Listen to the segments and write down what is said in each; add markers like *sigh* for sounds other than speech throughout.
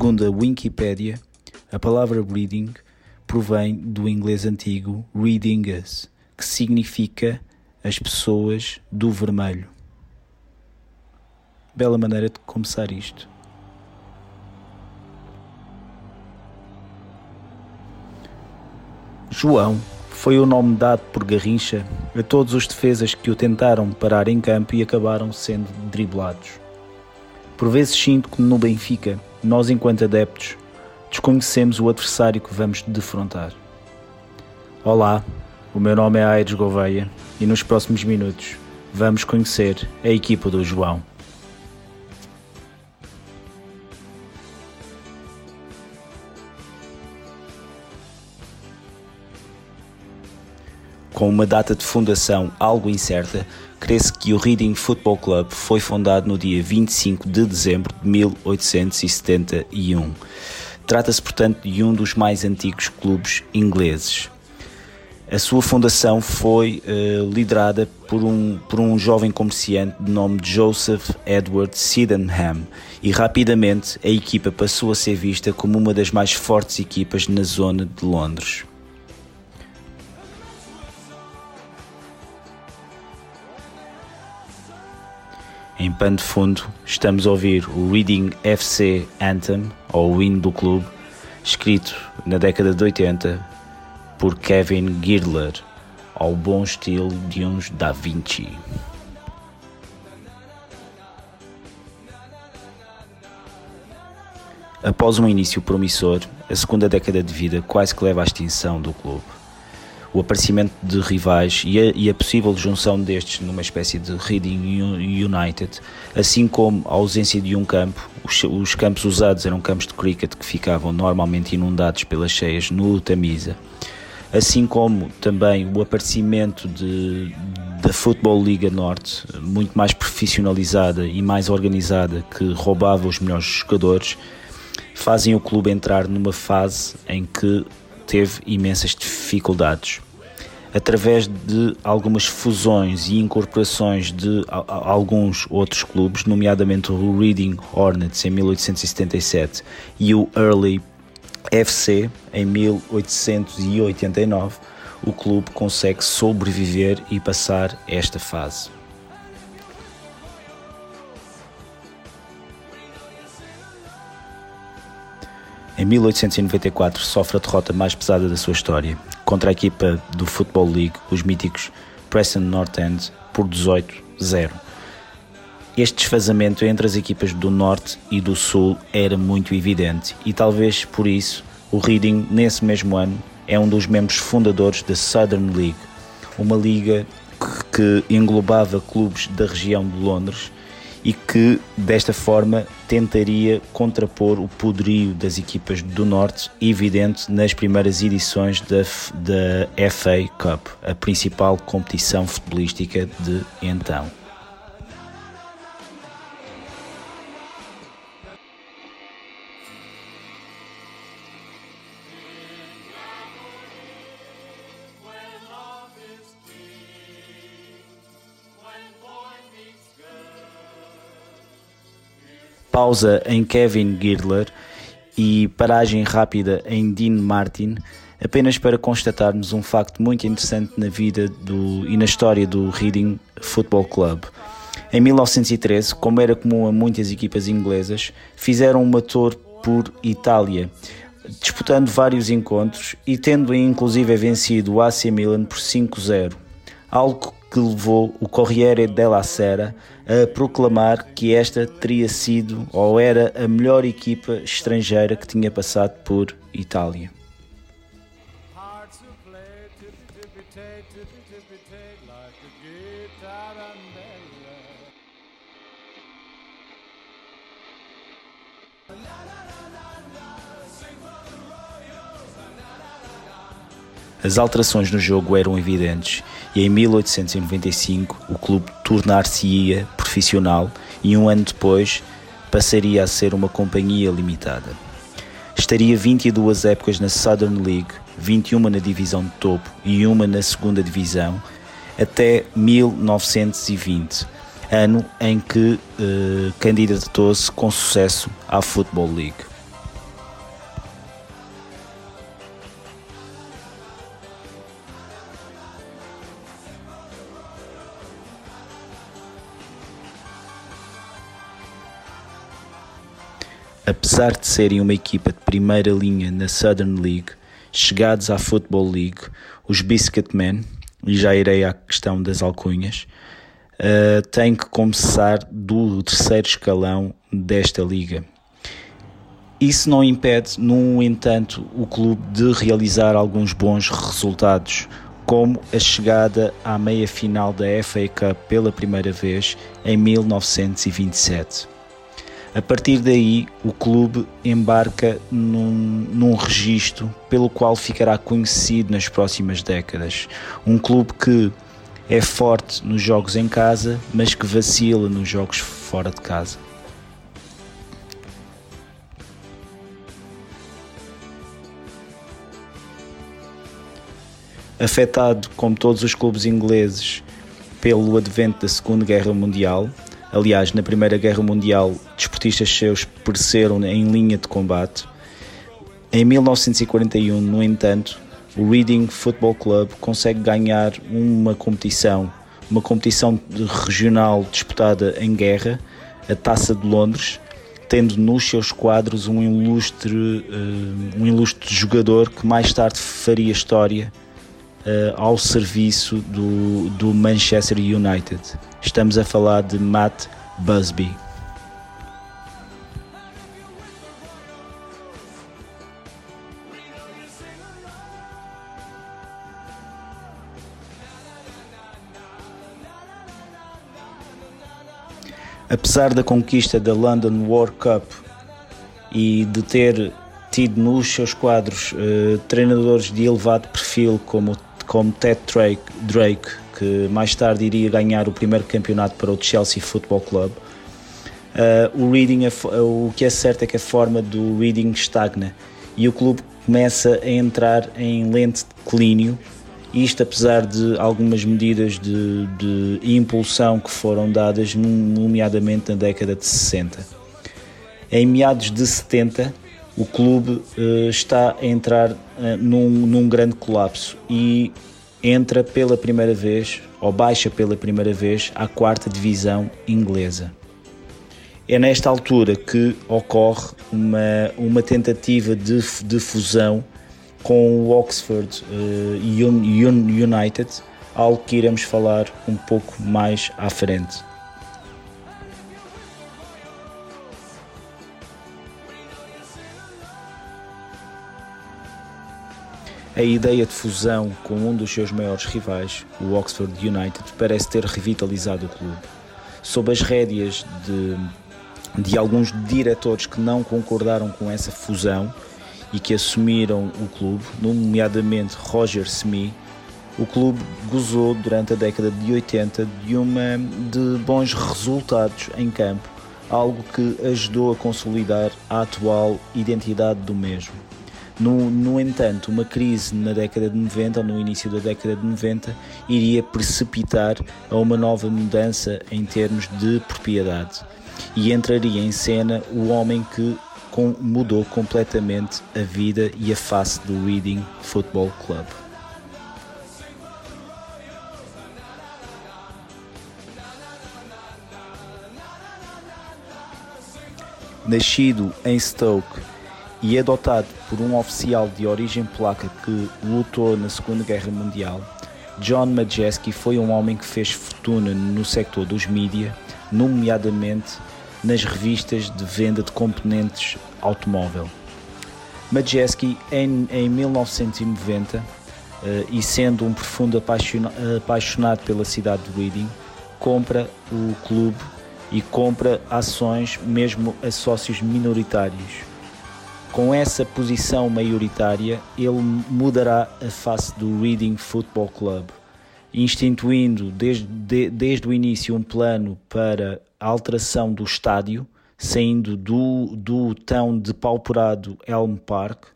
Segundo a Wikipedia, a palavra reading provém do inglês antigo readingus, que significa as pessoas do vermelho. Bela maneira de começar isto. João foi o nome dado por Garrincha a todos os defesas que o tentaram parar em campo e acabaram sendo driblados. Por vezes sinto que no Benfica, nós enquanto adeptos, desconhecemos o adversário que vamos defrontar. Olá, o meu nome é Aires Gouveia e nos próximos minutos vamos conhecer a equipa do João. Com uma data de fundação algo incerta, crê-se que o Reading Football Club foi fundado no dia 25 de dezembro de 1871. Trata-se, portanto, de um dos mais antigos clubes ingleses. A sua fundação foi uh, liderada por um, por um jovem comerciante de nome Joseph Edward Sydenham e rapidamente a equipa passou a ser vista como uma das mais fortes equipas na zona de Londres. Em pano de fundo, estamos a ouvir o Reading FC Anthem, ou o hino do clube, escrito na década de 80 por Kevin Girdler, ao bom estilo de uns Da Vinci. Após um início promissor, a segunda década de vida quase que leva à extinção do clube o aparecimento de rivais e a, e a, possível junção destes numa espécie de Reading United, assim como a ausência de um campo. Os, os, campos usados eram campos de cricket que ficavam normalmente inundados pelas cheias no Tamisa, assim como também o aparecimento de, da Football Liga Norte, muito mais profissionalizada e mais organizada, que roubava os melhores jogadores, fazem o clube entrar numa fase em que teve imensas dificuldades. Através de algumas fusões e incorporações de alguns outros clubes, nomeadamente o Reading Hornets em 1877 e o Early FC em 1889, o clube consegue sobreviver e passar esta fase. Em 1894 sofre a derrota mais pesada da sua história, contra a equipa do Football League, os míticos Preston North End, por 18-0. Este desfazamento entre as equipas do Norte e do Sul era muito evidente e talvez por isso o Reading, nesse mesmo ano, é um dos membros fundadores da Southern League, uma liga que englobava clubes da região de Londres e que desta forma tentaria contrapor o poderio das equipas do Norte, evidente nas primeiras edições da, da FA Cup, a principal competição futebolística de então. Pausa em Kevin Girdler e paragem rápida em Dean Martin, apenas para constatarmos um facto muito interessante na vida do, e na história do Reading Football Club. Em 1913, como era comum a muitas equipas inglesas, fizeram uma tour por Itália, disputando vários encontros e tendo inclusive vencido o AC Milan por 5-0, algo que levou o Corriere della Sera a proclamar que esta teria sido ou era a melhor equipa estrangeira que tinha passado por Itália. As alterações no jogo eram evidentes e em 1895 o clube tornar-se-ia profissional e um ano depois passaria a ser uma companhia limitada. Estaria 22 épocas na Southern League, 21 na divisão de topo e uma na segunda divisão, até 1920, ano em que eh, candidatou-se com sucesso à Football League. Apesar de serem uma equipa de primeira linha na Southern League, chegados à Football League, os Biscuitmen, e já irei à questão das alcunhas, uh, têm que começar do terceiro escalão desta liga. Isso não impede, no entanto, o clube de realizar alguns bons resultados, como a chegada à meia final da FA Cup pela primeira vez em 1927. A partir daí, o clube embarca num, num registro pelo qual ficará conhecido nas próximas décadas. Um clube que é forte nos jogos em casa, mas que vacila nos jogos fora de casa. afetado, como todos os clubes ingleses, pelo advento da Segunda Guerra Mundial. Aliás, na Primeira Guerra Mundial, desportistas seus pereceram em linha de combate. Em 1941, no entanto, o Reading Football Club consegue ganhar uma competição, uma competição regional disputada em guerra, a Taça de Londres, tendo nos seus quadros um ilustre, uh, um ilustre jogador que mais tarde faria história ao serviço do, do Manchester United. Estamos a falar de Matt Busby. Apesar da conquista da London World Cup e de ter tido nos seus quadros uh, treinadores de elevado perfil como como Ted Drake, Drake, que mais tarde iria ganhar o primeiro campeonato para o Chelsea Football Club. Uh, o Reading, o que é certo é que a forma do Reading estagna e o clube começa a entrar em lente declínio, isto apesar de algumas medidas de, de impulsão que foram dadas, nomeadamente na década de 60. Em meados de 70, o clube uh, está a entrar uh, num, num grande colapso e entra pela primeira vez, ou baixa pela primeira vez, à quarta divisão inglesa. É nesta altura que ocorre uma, uma tentativa de, de fusão com o Oxford uh, United, algo que iremos falar um pouco mais à frente. A ideia de fusão com um dos seus maiores rivais, o Oxford United, parece ter revitalizado o clube. Sob as rédeas de, de alguns diretores que não concordaram com essa fusão e que assumiram o clube, nomeadamente Roger Smith, o clube gozou durante a década de 80 de, uma, de bons resultados em campo, algo que ajudou a consolidar a atual identidade do mesmo. No, no entanto, uma crise na década de 90 ou no início da década de 90 iria precipitar a uma nova mudança em termos de propriedade e entraria em cena o homem que com, mudou completamente a vida e a face do Reading Football Club. Nascido em Stoke e adotado por um oficial de origem polaca que lutou na Segunda Guerra Mundial, John Majeski foi um homem que fez fortuna no sector dos mídia, nomeadamente nas revistas de venda de componentes automóvel. Majeski, em, em 1990, uh, eh, e sendo um profundo apaixonado pela cidade de Reading, compra o clube e compra ações mesmo a sócios minoritários com essa posição maioritária, ele mudará a face do Reading Football Club, instituindo desde, de, desde o início um plano para a alteração do estádio, saindo do, do tão depauperado Elm Park,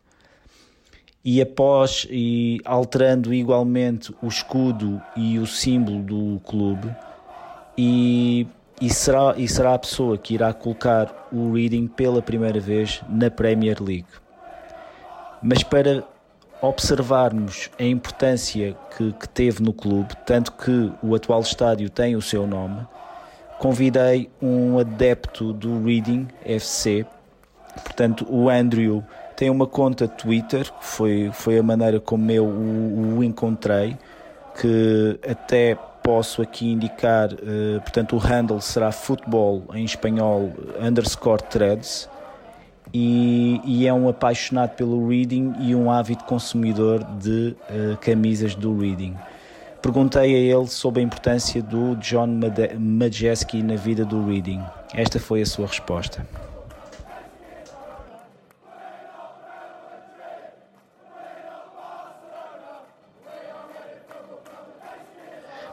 e após e alterando igualmente o escudo e o símbolo do clube, e e será, e será a pessoa que irá colocar o Reading pela primeira vez na Premier League. Mas para observarmos a importância que, que teve no clube, tanto que o atual estádio tem o seu nome, convidei um adepto do Reading FC Portanto, o Andrew tem uma conta Twitter, foi, foi a maneira como eu o, o encontrei, que até posso aqui indicar, uh, portanto o handle será futebol em espanhol underscore threads e, e, é um apaixonado pelo reading e um ávido consumidor de uh, camisas do reading. Perguntei a ele sobre a importância do John Majeski na vida do reading. Esta foi a sua resposta.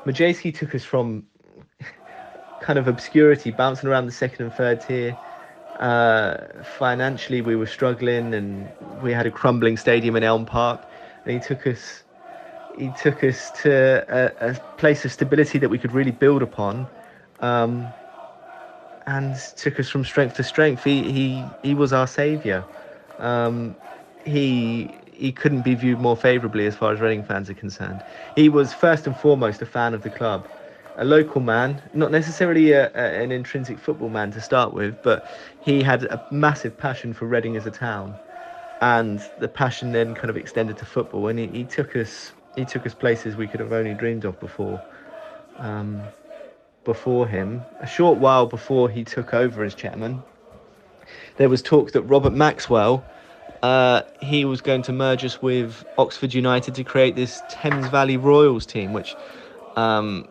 Majewski took us from kind of obscurity, bouncing around the second and third tier. Uh, financially, we were struggling, and we had a crumbling stadium in Elm Park. And he took us, he took us to a, a place of stability that we could really build upon, um, and took us from strength to strength. He he he was our saviour. Um, he he couldn't be viewed more favourably as far as Reading fans are concerned. He was first and foremost a fan of the club, a local man, not necessarily a, a, an intrinsic football man to start with, but he had a massive passion for Reading as a town, and the passion then kind of extended to football, and he, he took us he took us places we could have only dreamed of before. Um, before him, a short while before he took over as chairman, there was talk that Robert Maxwell uh, he was going to merge us with Oxford United to create this Thames Valley Royals team, which um,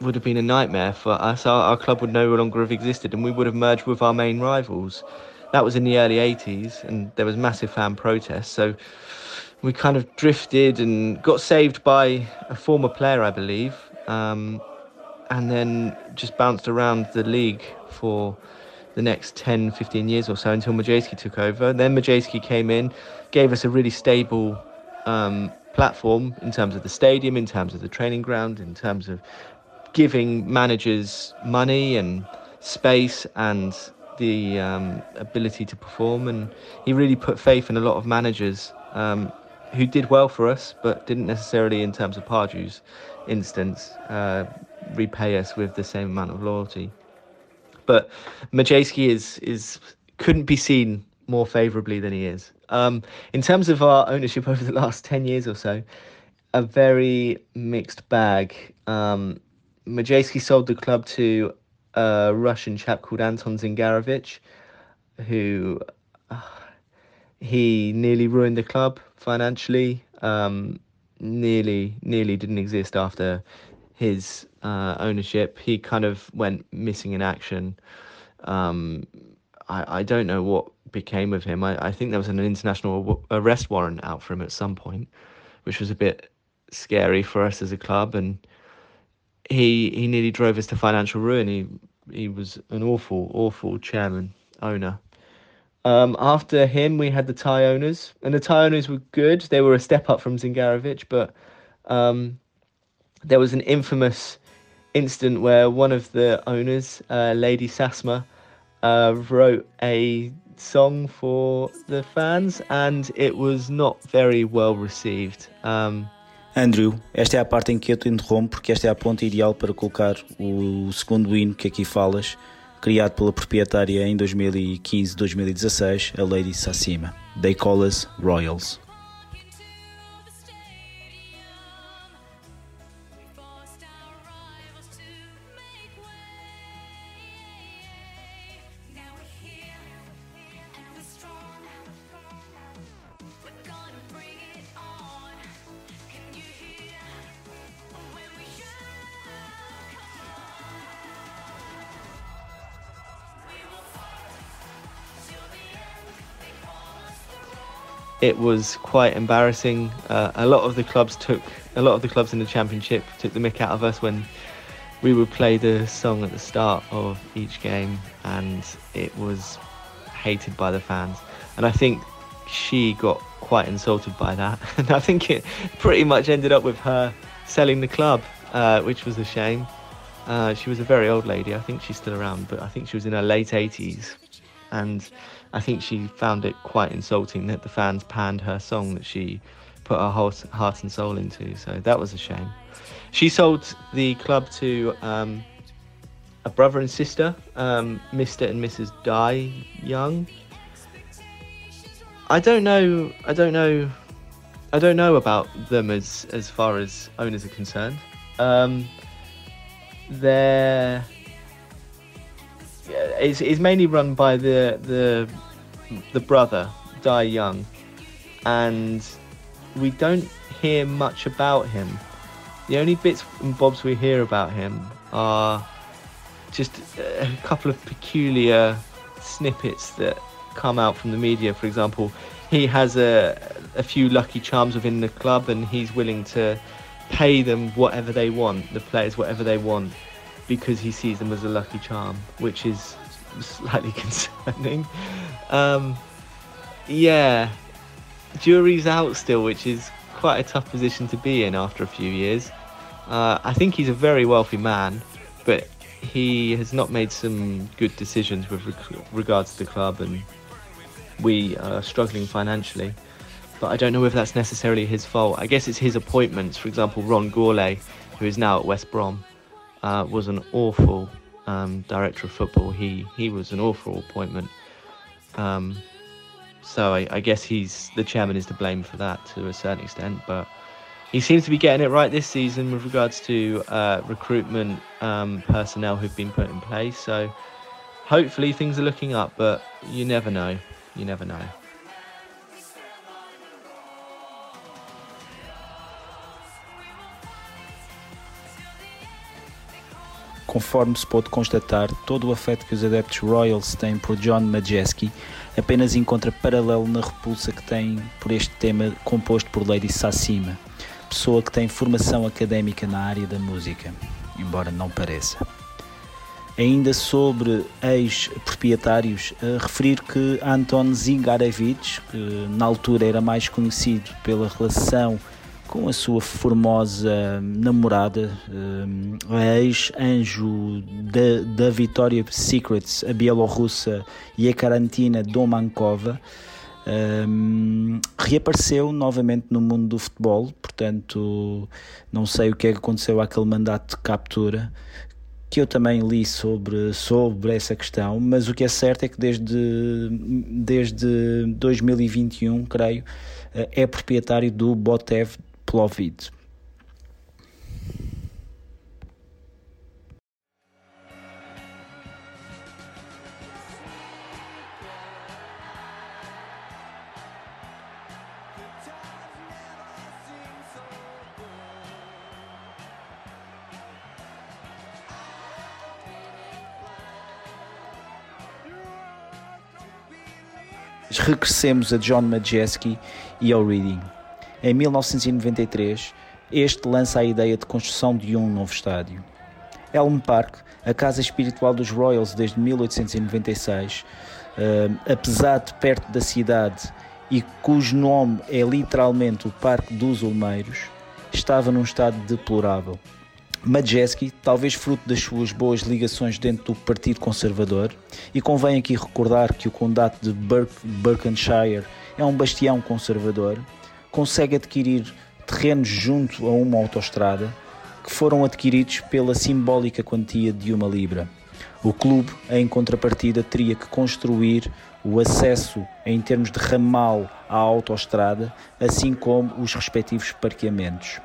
would have been a nightmare for us. Our, our, club would no longer have existed, and we would have merged with our main rivals. That was in the early 80s, and there was massive fan protests. So we kind of drifted and got saved by a former player, I believe, um, and then just bounced around the league for the next 10, 15 years or so until Majewski took over. Then Majewski came in, gave us a really stable um, platform in terms of the stadium, in terms of the training ground, in terms of giving managers money and space and the um, ability to perform. And he really put faith in a lot of managers um, who did well for us, but didn't necessarily, in terms of Pardew's instance, uh, repay us with the same amount of loyalty. But Majewski is is couldn't be seen more favourably than he is. Um, in terms of our ownership *laughs* over the last ten years or so, a very mixed bag. Um, Majewski sold the club to a Russian chap called Anton Zingarovich, who uh, *sighs* he nearly ruined the club financially. Um, nearly, nearly didn't exist after his uh, ownership. He kind of went missing in action. Um, I, I don't know what became of him. I, I think there was an international arrest warrant out for him at some point, which was a bit scary for us as a club. And he he nearly drove us to financial ruin. He he was an awful, awful chairman, owner. Um, after him, we had the Thai owners, and the Thai owners were good. They were a step up from Zingarovich, but um, there was an infamous incident where one of the owners, uh, Lady Sasma, uh, wrote a song for the fans and it was not very well received. Um, Andrew, esta é a parte em que eu te interrompo porque esta é a ponta ideal para colocar o segundo hino que aqui falas, criado pela proprietária em 2015-2016, a Lady Sassima. They call us Royals. It was quite embarrassing. Uh, a lot of the clubs took a lot of the clubs in the championship took the mick out of us when we would play the song at the start of each game, and it was hated by the fans. And I think she got quite insulted by that, *laughs* and I think it pretty much ended up with her selling the club, uh, which was a shame. Uh, she was a very old lady. I think she's still around, but I think she was in her late 80s, and I think she found it quite insulting that the fans panned her song that she put her whole heart and soul into. So that was a shame. She sold the club to um, a brother and sister, um, Mr. and Mrs. Dai Young. I don't know. I don't know. I don't know about them as as far as owners are concerned. Um, they're it's, it's mainly run by the the the brother Dai Young, and we don't hear much about him. The only bits and bobs we hear about him are just a couple of peculiar snippets that come out from the media. For example, he has a a few lucky charms within the club, and he's willing to pay them whatever they want, the players whatever they want, because he sees them as a lucky charm, which is slightly *laughs* concerning. Um, yeah, jury's out still, which is quite a tough position to be in after a few years. Uh, I think he's a very wealthy man, but he has not made some good decisions with reg- regards to the club, and we are struggling financially. But I don't know if that's necessarily his fault. I guess it's his appointments. For example, Ron Gourlay, who is now at West Brom, uh, was an awful um, director of football. He he was an awful appointment. Um, so I, I, guess he's the chairman is to blame for that to a certain extent. But he seems to be getting it right this season with regards to uh, recruitment um, personnel who've been put in place. So hopefully things are looking up. But you never know. You never know. Conforme se pôde constatar, todo o afeto que os adeptos Royals têm por John Majeski apenas encontra paralelo na repulsa que têm por este tema composto por Lady Sassima, pessoa que tem formação académica na área da música, embora não pareça. Ainda sobre ex-proprietários, referir que Anton Zingarevich, que na altura era mais conhecido pela relação com a sua formosa namorada, eh, a ex-anjo da, da Victoria Secrets, a bielorrussa Yekarantina Domankova, um, reapareceu novamente no mundo do futebol, portanto, não sei o que é que aconteceu àquele mandato de captura, que eu também li sobre, sobre essa questão, mas o que é certo é que desde, desde 2021, creio, eh, é proprietário do Botev Plovdiv. Regressemos a John Majeski e ao Reading. Em 1993, este lança a ideia de construção de um novo estádio. Elm Park, a casa espiritual dos Royals desde 1896, uh, apesar de perto da cidade e cujo nome é literalmente o Parque dos Olmeiros, estava num estado deplorável. Majeski, talvez fruto das suas boas ligações dentro do Partido Conservador, e convém aqui recordar que o Condado de Berkshire é um bastião conservador, consegue adquirir terrenos junto a uma autoestrada que foram adquiridos pela simbólica quantia de uma libra. O clube, em contrapartida, teria que construir o acesso em termos de ramal à autoestrada, assim como os respectivos parqueamentos.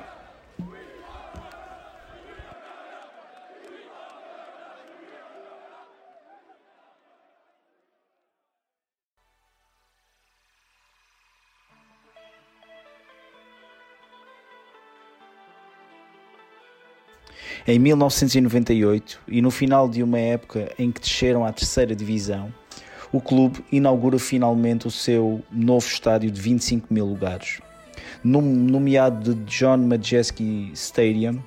Em 1998 e no final de uma época em que desceram à terceira divisão, o clube inaugura finalmente o seu novo estádio de 25 mil lugares. Nomeado de John Majeski Stadium,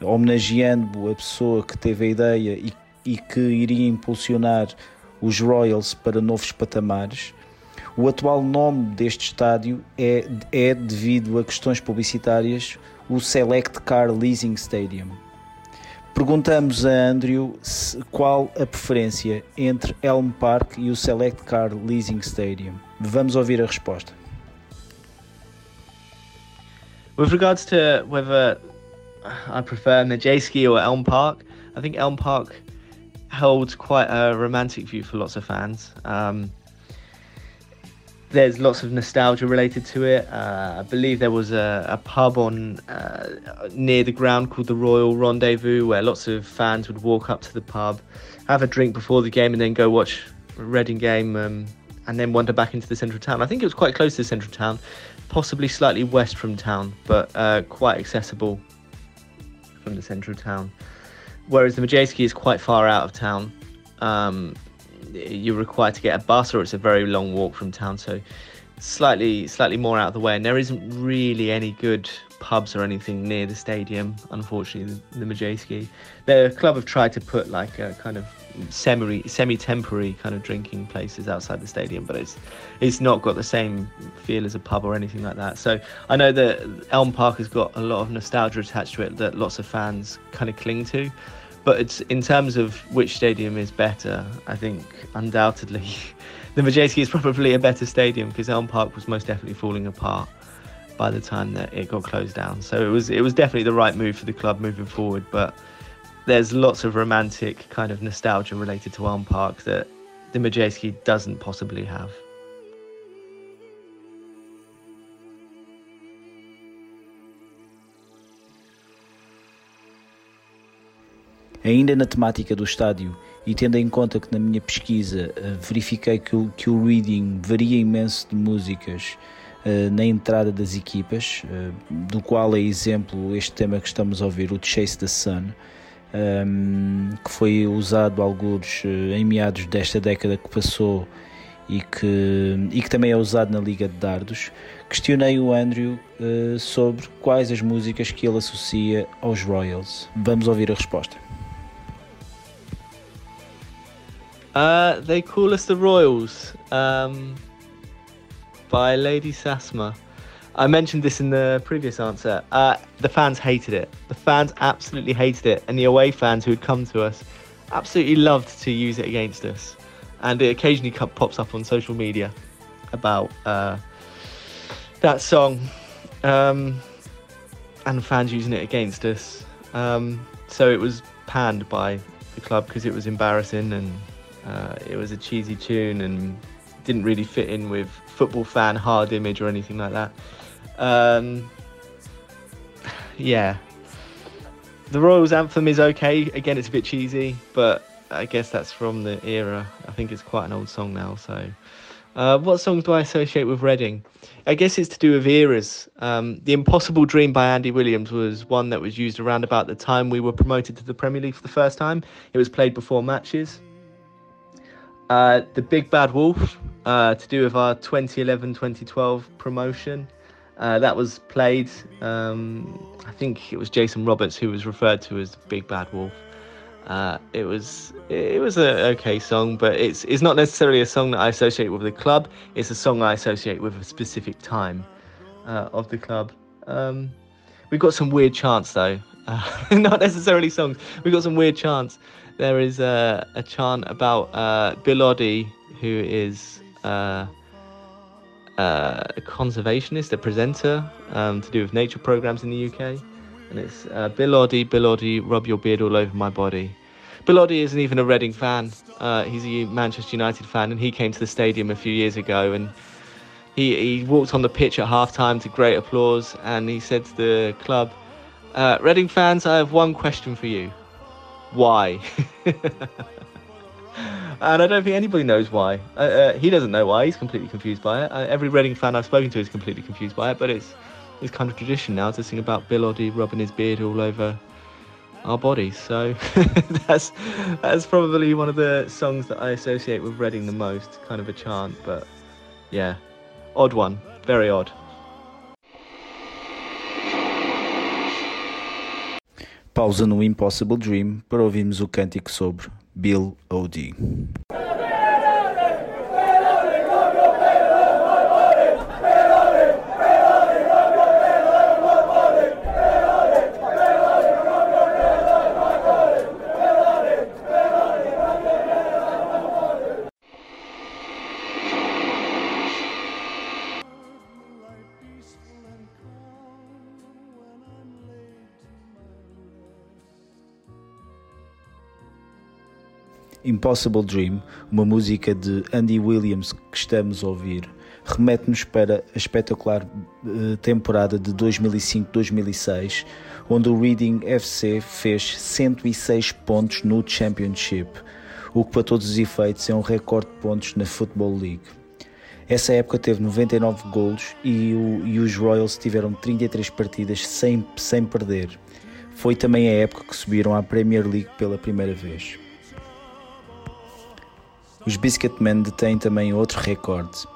homenageando a pessoa que teve a ideia e, e que iria impulsionar os Royals para novos patamares, o atual nome deste estádio é, é devido a questões publicitárias, o Select Car Leasing Stadium. Perguntamos a Andrew qual a preferência entre Elm Park e o Select Car Leasing Stadium. Vamos ouvir a resposta. With regards to whether I prefer Majeski or Elm Park, I think Elm Park holds quite a romantic view for lots of fans. Um, there's lots of nostalgia related to it. Uh, I believe there was a, a pub on uh, near the ground called the Royal Rendezvous, where lots of fans would walk up to the pub, have a drink before the game, and then go watch Reading game, um, and then wander back into the central town. I think it was quite close to the central town, possibly slightly west from town, but uh, quite accessible from the central town. Whereas the Majewski is quite far out of town. Um, you're required to get a bus or it's a very long walk from town so slightly slightly more out of the way. And there isn't really any good pubs or anything near the stadium unfortunately the, the Majewski the club have tried to put like a kind of semi semi temporary kind of drinking places outside the stadium but it's it's not got the same feel as a pub or anything like that. So I know that Elm Park has got a lot of nostalgia attached to it that lots of fans kind of cling to but it's in terms of which stadium is better. I think undoubtedly *laughs* the Majewski is probably a better stadium because Elm Park was most definitely falling apart by the time that it got closed down. So it was it was definitely the right move for the club moving forward. But there's lots of romantic kind of nostalgia related to Elm Park that the Majewski doesn't possibly have. Ainda na temática do estádio e tendo em conta que na minha pesquisa uh, verifiquei que o, que o reading varia imenso de músicas uh, na entrada das equipas, uh, do qual é exemplo este tema que estamos a ouvir, o Chase the Sun, um, que foi usado alguns em meados desta década que passou e que, e que também é usado na Liga de Dardos, questionei o Andrew sobre quais as músicas que ele associa aos Royals. Vamos ouvir a resposta. Uh, they call us the Royals um, by Lady Sasma. I mentioned this in the previous answer. Uh, the fans hated it. The fans absolutely hated it, and the away fans who had come to us absolutely loved to use it against us. And it occasionally pops up on social media about uh, that song, um, and fans using it against us. Um, so it was panned by the club because it was embarrassing and uh, it was a cheesy tune and didn't really fit in with football fan hard image or anything like that. Um, *sighs* yeah, the Royals anthem is okay. Again, it's a bit cheesy, but I guess that's from the era. I think it's quite an old song now. So, uh, what songs do I associate with Reading? I guess it's to do with eras. Um, the Impossible Dream by Andy Williams was one that was used around about the time we were promoted to the Premier League for the first time. It was played before matches. Uh, the Big Bad Wolf, uh, to do with our 2011 2012 promotion. Uh, that was played, um, I think it was Jason Roberts who was referred to as Big Bad Wolf. Uh, it was it was a okay song, but it's it's not necessarily a song that I associate with the club. It's a song I associate with a specific time uh, of the club. Um, we've got some weird chants though, *laughs* not necessarily songs. We've got some weird chants there is a, a chant about uh, Bill Oddie, who is uh, uh, a conservationist, a presenter um, to do with nature programs in the UK. And it's uh, Bill Oddie, Bill Oddie, rub your beard all over my body. Bill Oddie isn't even a Reading fan. Uh, he's a Manchester United fan, and he came to the stadium a few years ago and he, he walked on the pitch at half time to great applause and he said to the club, uh, Reading fans, I have one question for you why. and I don't think anybody knows why. Uh, uh, he doesn't know why. He's completely confused by it. Uh, every Reading fan I've spoken to is completely confused by it. But it's it's kind of tradition now to sing about Bill Oddie rubbing his beard all over our bodies. So *laughs* that's that's probably one of the songs that I associate with Reading the most. Kind of a chant, but yeah, odd one, very odd. Pausa no Impossible Dream para ouvirmos o cântico sobre Bill O'D. Impossible Dream, uma música de Andy Williams que estamos a ouvir, remete-nos para a espetacular uh, temporada de 2005-2006, onde o Reading FC fez 106 pontos no Championship, o que para todos os efeitos é um recorde de pontos na Football League. Essa época teve 99 golos e, o, e os Royals tiveram 33 partidas sem, sem perder. Foi também a época que subiram à Premier League pela primeira vez. Os Biscuitmen detêm também outro recorde.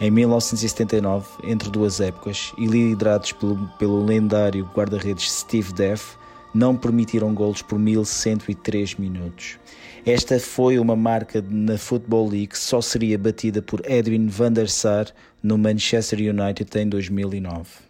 Em 1979, entre duas épocas, e liderados pelo, pelo lendário guarda-redes Steve Deff, não permitiram golos por 1103 minutos. Esta foi uma marca na Football League que só seria batida por Edwin van der Sar no Manchester United em 2009.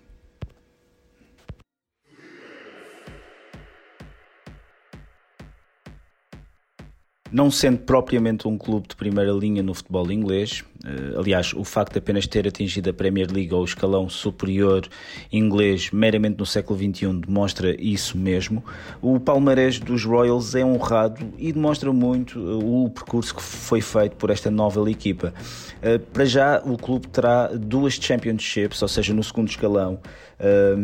Não sendo propriamente um clube de primeira linha no futebol inglês, eh, aliás, o facto de apenas ter atingido a Premier League ou o escalão superior inglês meramente no século XXI demonstra isso mesmo. O palmarés dos Royals é honrado e demonstra muito eh, o percurso que foi feito por esta nova equipa. Eh, para já, o clube terá duas Championships, ou seja, no segundo escalão,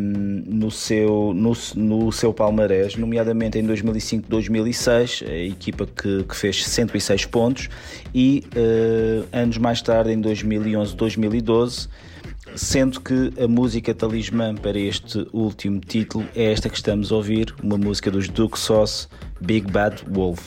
no seu, no, no seu palmarés, nomeadamente em 2005-2006, a equipa que, que fez 106 pontos, e uh, anos mais tarde, em 2011-2012, sendo que a música talismã para este último título é esta que estamos a ouvir, uma música dos Duke Sauce, Big Bad Wolf.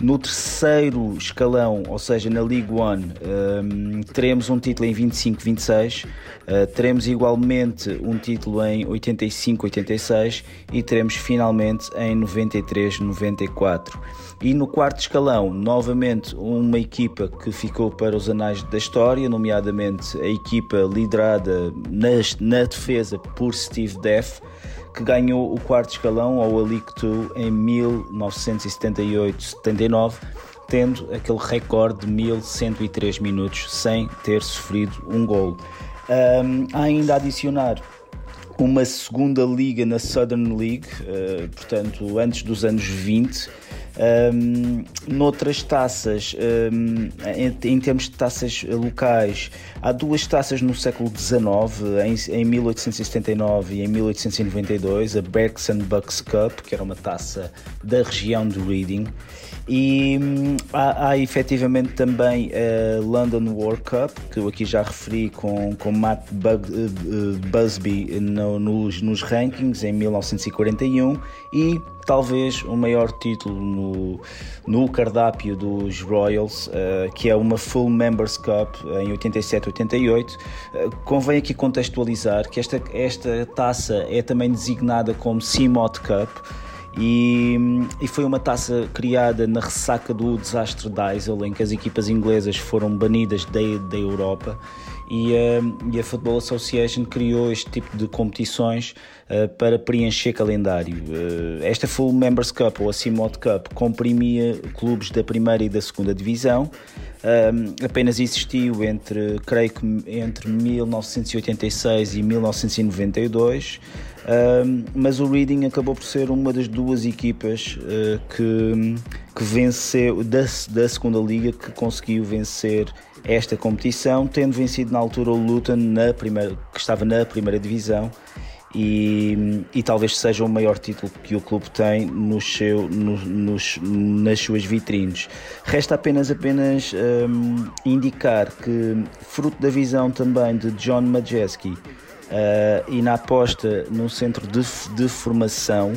No terceiro escalão, ou seja, na League One, um, teremos um título em 25-26, uh, teremos igualmente um título em 85-86 e teremos finalmente em 93-94. E no quarto escalão, novamente uma equipa que ficou para os anais da história, nomeadamente a equipa liderada na, na defesa por Steve Deff, que ganhou o quarto escalão ao a League 2 em 1978-79, tendo aquele recorde de 1103 minutos sem ter sofrido um gol. Um, ainda a adicionar uma segunda liga na Southern League, uh, portanto, antes dos anos 20. Um, noutras taças, um, em, em, termos de taças locais, há duas taças no século XIX, em, em 1879 e em 1892, a Berks and Bucks Cup, que era uma taça da região de Reading, e hum, há, há efetivamente também a London World Cup, que eu aqui já referi com, com Matt Bug, uh, Busby no, nos, nos rankings em 1941 e talvez o maior título no, no cardápio dos Royals, uh, que é uma Full Members Cup em 87-88. Uh, convém aqui contextualizar que esta, esta taça é também designada como CMOT Cup. E, e, foi uma taça criada na ressaca do desastre Diesel, em que as equipas inglesas foram banidas da, da Europa e, uh, e, a Football Association criou este tipo de competições uh, para preencher calendário. Uh, esta Full Members Cup ou a CMOD Cup comprimia clubes da primeira e da segunda divisão. apenas existiu entre, creio que entre 1986 e 1992 mas o Reading acabou por ser uma das duas equipas uh, que, que venceu da, da segunda liga que conseguiu vencer esta competição, tendo vencido na altura o Luton na primeira, que estava na primeira divisão e, e, talvez seja o maior título que o clube tem no seu, no, nos, nas suas vitrines. Resta apenas, apenas um, indicar que, fruto da visão também de John Majeski, uh, e na aposta num centro de, de formação.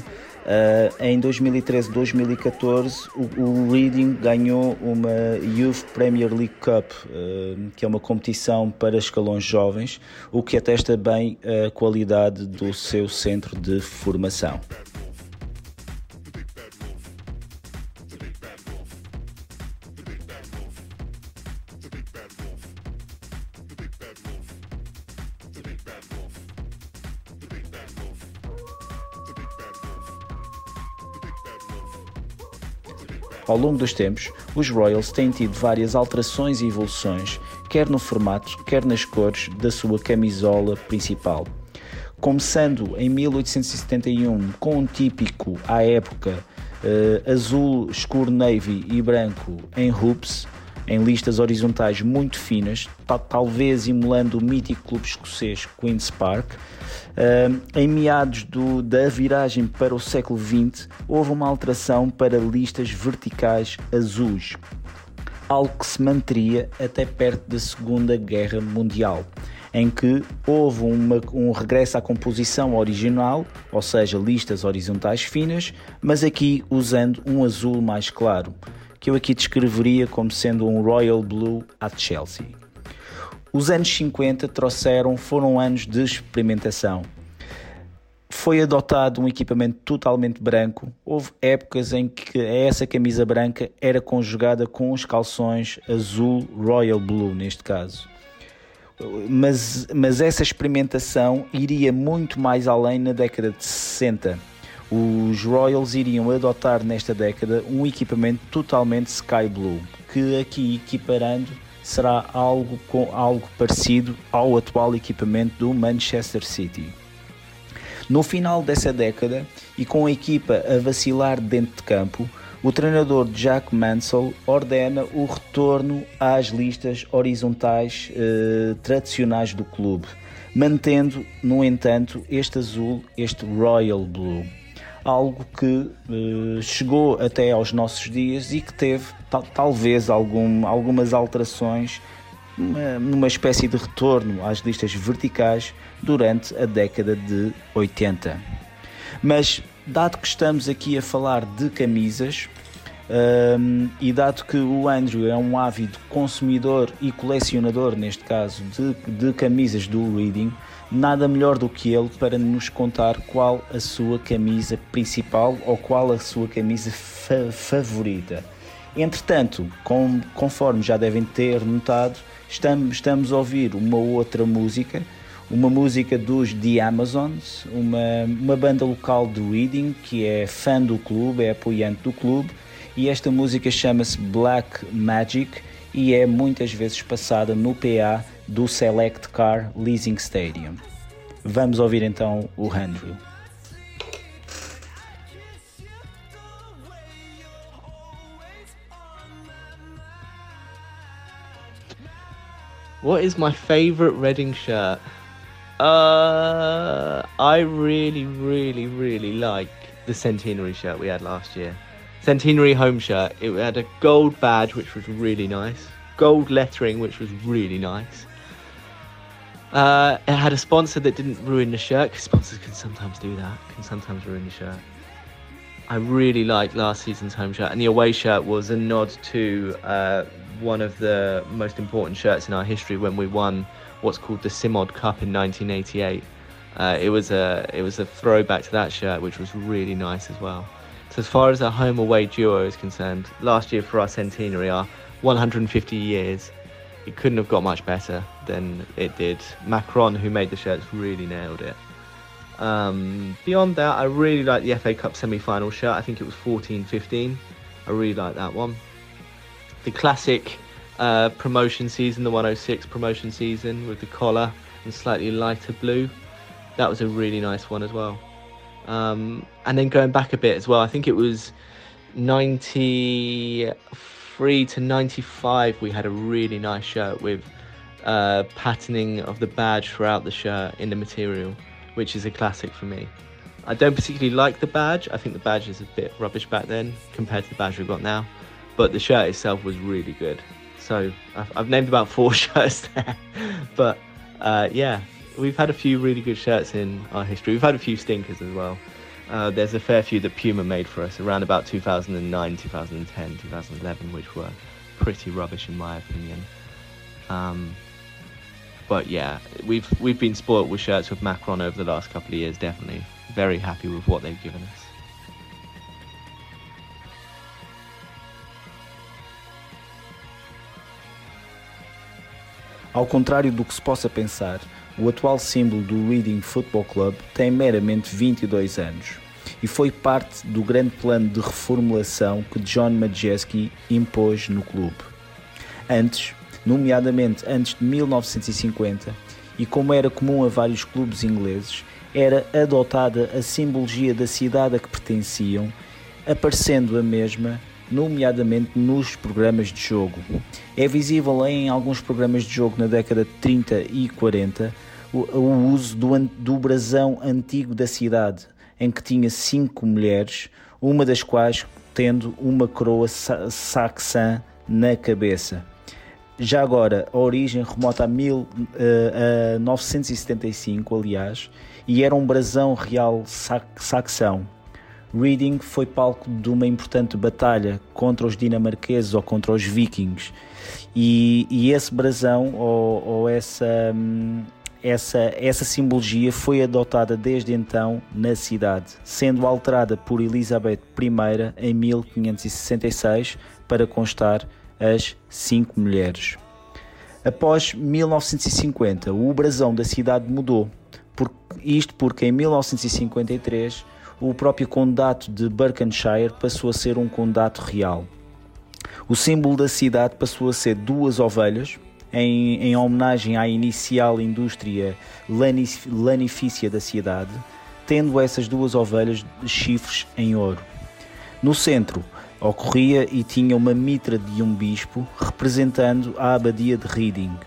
Uh, em 2013-2014, o, o, Reading ganhou uma Youth Premier League Cup, uh, que é uma competição para escalões jovens, o que atesta bem a qualidade do seu centro de formação. Ao longo dos tempos, os Royals têm tido várias alterações e evoluções, quer no formato, quer nas cores da sua camisola principal. Começando em 1871 com um típico, à época, uh, azul escuro navy e branco em hoops, em listas horizontais muito finas, talvez emulando o mítico clube escocês Queen's Park. Em meados do, da viragem para o século XX, houve uma alteração para listas verticais azuis, algo que se manteria até perto da Segunda Guerra Mundial em que houve uma, um regresso à composição original, ou seja, listas horizontais finas, mas aqui usando um azul mais claro, que eu aqui descreveria como sendo um Royal Blue at Chelsea. Os anos 50 trouxeram, foram anos de experimentação. Foi adotado um equipamento totalmente branco. Houve épocas em que essa camisa branca era conjugada com os calções azul Royal Blue, neste caso mas, mas essa experimentação iria muito mais além na década de 60. Os Royals iriam adotar nesta década um equipamento totalmente sky blue, que aqui equiparando será algo, com, algo parecido ao atual equipamento do Manchester City. No final dessa década, e com a equipa a vacilar dentro de campo, o treinador Jack Mansell ordena o retorno às listas horizontais eh, tradicionais do clube, mantendo, no entanto, este azul, este Royal Blue. Algo que eh, chegou até aos nossos dias e que teve tal, talvez algum, algumas alterações numa, numa espécie de retorno às listas verticais durante a década de 80. Mas dado que estamos aqui a falar de camisas, um, e dado que o Andrew é um ávido consumidor e colecionador, neste caso, de, de camisas do Reading, nada melhor do que ele para nos contar qual a sua camisa principal ou qual a sua camisa fa favorita. Entretanto, com, conforme já devem ter notado, estamos, estamos a ouvir uma outra música uma música dos The Amazons, uma, uma banda local do Reading que é fã do clube, é apoiante do clube, e esta música chama-se Black Magic e é muitas vezes passada no PA do Select Car Leasing Stadium. Vamos ouvir então o Andrew. What is my favorite Reading shirt? Uh, I really, really, really like the centenary shirt we had last year. Centenary home shirt. It had a gold badge, which was really nice. Gold lettering, which was really nice. Uh, it had a sponsor that didn't ruin the shirt, because sponsors can sometimes do that, can sometimes ruin the shirt. I really liked last season's home shirt, and the away shirt was a nod to uh, one of the most important shirts in our history when we won what's called the Simod Cup in 1988. Uh, it was a it was a throwback to that shirt, which was really nice as well. So as far as our home away duo is concerned, last year for our centenary, our 150 years, it couldn't have got much better than it did. Macron, who made the shirts, really nailed it. Um, beyond that, I really like the FA Cup semi-final shirt. I think it was 14-15. I really like that one. The classic uh, promotion season, the 106 promotion season with the collar and slightly lighter blue. That was a really nice one as well. Um, and then going back a bit as well, I think it was 93 to 95, we had a really nice shirt with uh, patterning of the badge throughout the shirt in the material, which is a classic for me. I don't particularly like the badge. I think the badge is a bit rubbish back then compared to the badge we've got now. But the shirt itself was really good. So I've, I've named about four *laughs* shirts there. but uh, yeah, we've had a few really good shirts in our history. We've had a few stinkers as well. Uh, there's a fair few that Puma made for us around about 2009, 2010, 2011, which were pretty rubbish in my opinion. Um, but yeah, we've we've been spoilt with shirts with Macron over the last couple of years. Definitely, very happy with what they've given us. Ao contrário do que se possa pensar, o atual símbolo do Reading Football Club tem meramente 22 anos e foi parte do grande plano de reformulação que John Majeski impôs no clube. Antes, nomeadamente antes de 1950, e como era comum a vários clubes ingleses, era adotada a simbologia da cidade a que pertenciam, aparecendo a mesma nomeadamente nos programas de jogo. É visível em alguns programas de jogo na década de 30 e 40 o, o uso do, do brasão antigo da cidade, em que tinha cinco mulheres, uma das quais tendo uma coroa saxã na cabeça. Já agora, a origem remota a, mil, uh, a 975, aliás, e era um brasão real saxão. Reading foi palco de uma importante batalha contra os dinamarqueses ou contra os vikings. E, e esse brasão ou, ou essa, hum, essa, essa simbologia foi adotada desde então na cidade, sendo alterada por Elizabeth I em 1566 para constar as cinco mulheres. Após 1950, o brasão da cidade mudou, isto porque em 1953 o próprio condado de Berkshire passou a ser um condado real. O símbolo da cidade passou a ser duas ovelhas, em, em homenagem à inicial indústria lanifícia da cidade, tendo essas duas ovelhas chifres em ouro. No centro, ocorria e tinha uma mitra de um bispo representando a abadia de Reading,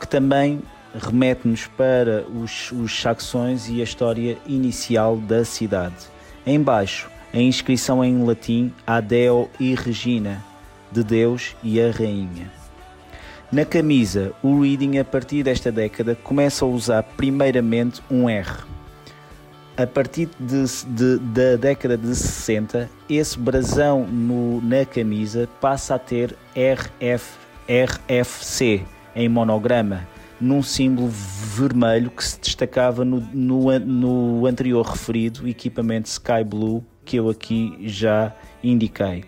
que também remete-nos para os, os saxões e a história inicial da cidade. Embaixo, a inscrição em latim Adeo e Regina, de Deus e a Rainha. Na camisa, o Reading a partir desta década começa a usar primeiramente um R. A partir de, de, da década de 60, esse brasão no, na camisa passa a ter RF, RFC em monograma, num símbolo vermelho que se destacava no, no, no anterior referido equipamento Sky Blue que eu aqui já indiquei.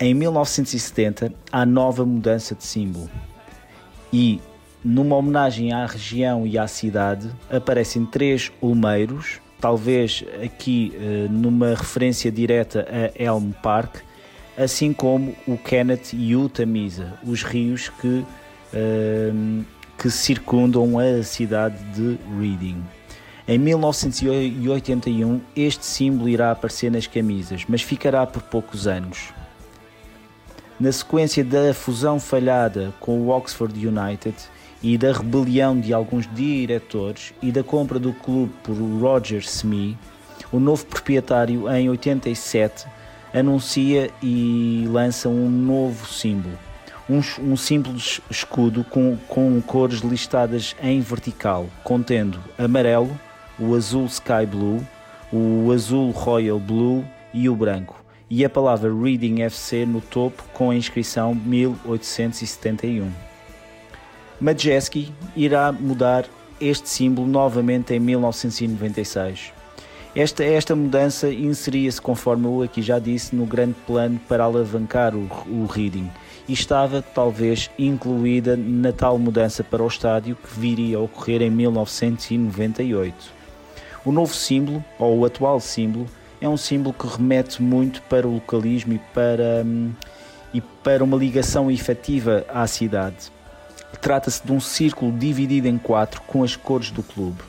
Em 1970 há nova mudança de símbolo e, numa homenagem à região e à cidade, aparecem três olmeiros, talvez aqui uh, numa referência direta a Elm Park, assim como o Kenneth e o Tamisa, os rios que que circundam a cidade de Reading. Em 1981, este símbolo irá aparecer nas camisas, mas ficará por poucos anos. Na sequência da fusão falhada com o Oxford United e da rebelião de alguns diretores e da compra do clube por Roger Smith, o novo proprietário, em 87, anuncia e lança um novo símbolo, um, um simples escudo com, com cores listadas em vertical, contendo amarelo, o azul sky blue, o azul royal blue e o branco, e a palavra Reading FC no topo com a inscrição 1871. Majeski irá mudar este símbolo novamente em 1996. Esta, esta mudança inseria-se, conforme eu aqui já disse, no grande plano para alavancar o, o Reading e estava talvez incluída na tal mudança para o estádio que viria a ocorrer em 1998. O novo símbolo, ou o atual símbolo, é um símbolo que remete muito para o localismo e para, hum, e para uma ligação efetiva à cidade. Trata-se de um círculo dividido em quatro com as cores do clube,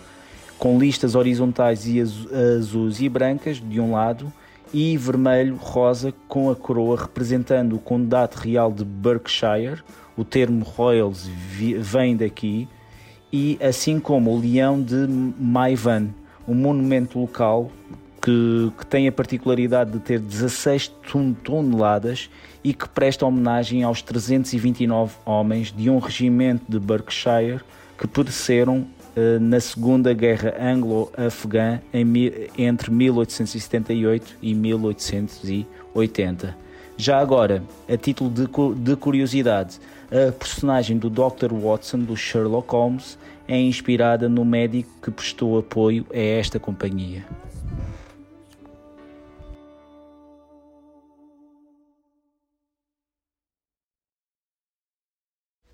com listas horizontais e azuis e brancas de um lado e vermelho-rosa com a coroa representando o Condado Real de Berkshire. O termo Royals vem daqui, e assim como o Leão de Maivan, um monumento local que, que, tem a particularidade de ter 16 toneladas e que presta homenagem aos 329 homens de um regimento de Berkshire que pereceram eh, na Segunda Guerra Anglo-Afegã entre 1878 e 1880. Já agora, a título de curiosidade, a personagem do Dr. Watson do Sherlock Holmes é inspirada no médico que prestou apoio a esta companhia.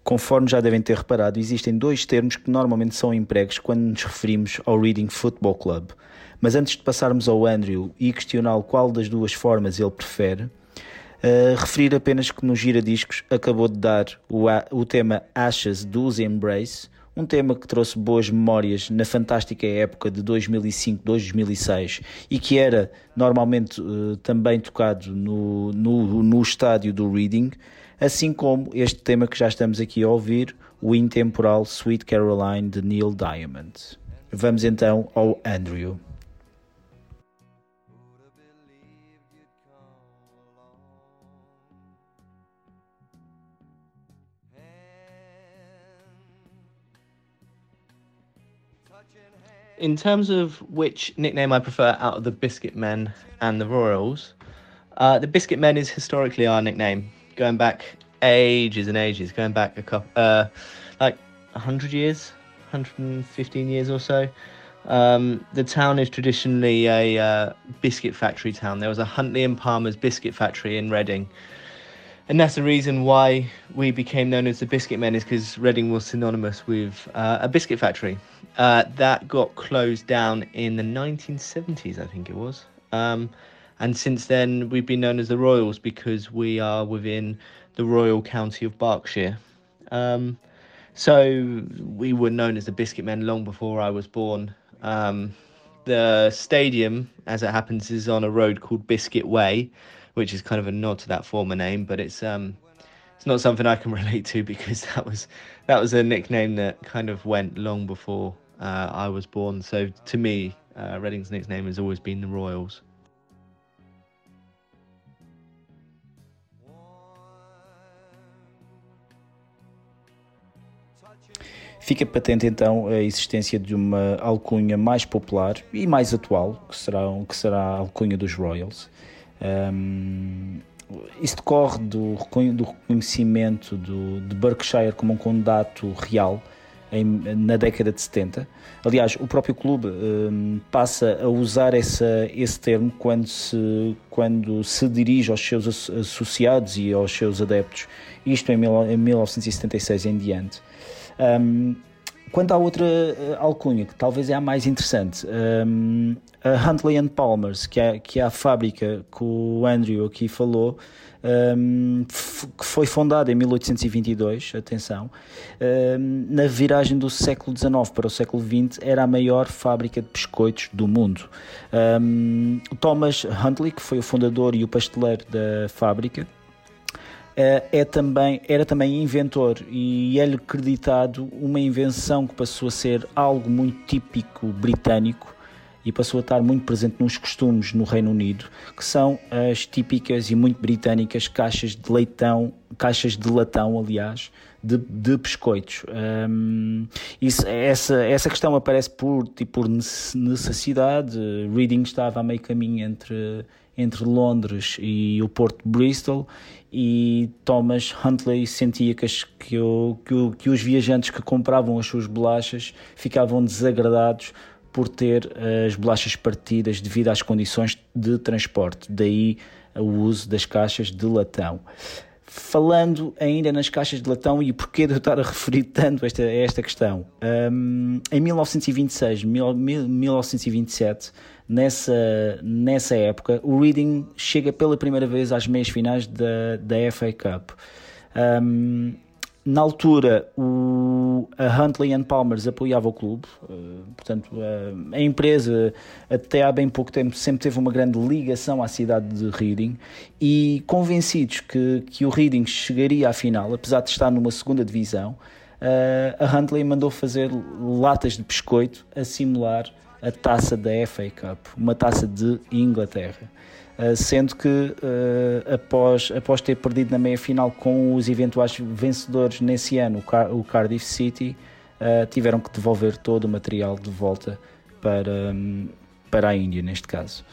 Conforme já devem ter reparado, existem dois termos que normalmente são empregos quando nos referimos ao Reading Football Club. Mas antes de passarmos ao Andrew e questioná-lo qual das duas formas ele prefere, uh, referir apenas que no Gira Discos acabou de dar o, o tema Ashes dos Embrace, um tema que trouxe boas memórias na fantástica época de 2005-2006 e que era normalmente uh, também tocado no, no, no estádio do Reading, assim como este tema que já estamos aqui a ouvir, o intemporal Sweet Caroline de Neil Diamond. Vamos então ao Andrew. In terms of which nickname I prefer out of the Biscuit Men and the Royals, uh, the Biscuit Men is historically our nickname, going back ages and ages, going back a couple, uh, like 100 years, 115 years or so. Um, the town is traditionally a uh, biscuit factory town. There was a Huntley and Palmer's biscuit factory in Reading and that's the reason why we became known as the Biscuit Men, is because Reading was synonymous with uh, a biscuit factory. Uh, that got closed down in the 1970s, I think it was. Um, and since then, we've been known as the Royals because we are within the Royal County of Berkshire. Um, so we were known as the Biscuit Men long before I was born. Um, the stadium, as it happens, is on a road called Biscuit Way which is kind of a nod to that former name, but it's um it's not something I can *laughs* relate to because that was that was a nickname that kind of went long before uh, I was born. So to me, uh, Reading's nickname has always been the Royals. Fica patente então a existência de uma alcunha mais popular e mais atual, que será, que será a alcunha dos Royals. Um, isso decorre do, do reconhecimento do, de Berkshire como um condato real em, na década de 70. Aliás, o próprio clube um, passa a usar essa, esse termo quando se, quando se dirige aos seus associados e aos seus adeptos, isto em, mil, em 1976 em diante. Um, Quanto à outra uh, alcunha, que talvez é a mais interessante, um, a Huntley and Palmers, que é, que é a fábrica que o Andrew aqui falou, um, que foi fundada em 1822, atenção, um, na viragem do século XIX para o século XX, era a maior fábrica de biscoitos do mundo. Um, Thomas Huntley, que foi o fundador e o pasteleiro da fábrica, eh, é também, era também inventor e é-lhe acreditado uma invenção que passou a ser algo muito típico britânico e passou a estar muito presente nos costumes no Reino Unido, que são as típicas e muito britânicas caixas de leitão, caixas de latão, aliás, de, de biscoitos. Um, isso, essa, essa questão aparece por, tipo, por necessidade. Reading estava a meio caminho entre, entre Londres e o Porto de Bristol e Thomas Huntley sentia que, as, que, o, que, o, que os viajantes que compravam as suas bolachas ficavam desagradados por ter as bolachas partidas devido às condições de transporte, daí o uso das caixas de latão. Falando ainda nas caixas de latão e porquê de eu estar a referir tanto esta, esta questão, um, em 1926, 1927, nessa, nessa época, o Reading chega pela primeira vez às meias finais da, da FA Cup. Um, na altura, o, a Huntley and Palmers apoiava o clube, uh, portanto, uh, a empresa até há bem pouco tempo sempre teve uma grande ligação à cidade de Reading e convencidos que, que o Reading chegaria à final, apesar de estar numa segunda divisão, uh, a Huntley mandou fazer latas de biscoito a simular a taça da FA Cup, uma taça de Inglaterra. Uh, sendo que uh, após, após ter perdido na meia final com os eventuais vencedores nesse ano, o, Car o Cardiff City, uh, tiveram que devolver todo o material de volta para, um, para a Índia, neste caso.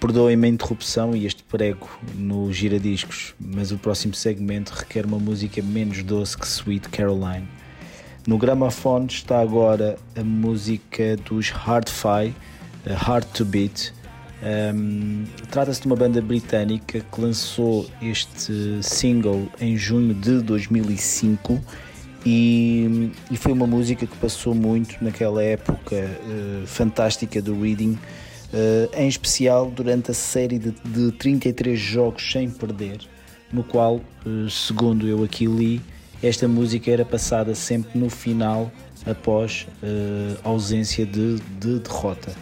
Perdoem-me a interrupção e este prego no giradiscos, mas o próximo segmento requer uma música menos doce que Sweet Caroline. No gramafone está agora a música dos Hard-Fi, Hard to Beat. Um, Trata-se de uma banda britânica que lançou este single em junho de 2005 E, e, foi uma música que passou muito naquela época uh, fantástica do Reading, em especial durante a série de, de 33 jogos sem perder, no qual, uh, segundo eu aqui li, esta música era passada sempre no final após ausência de, de derrota.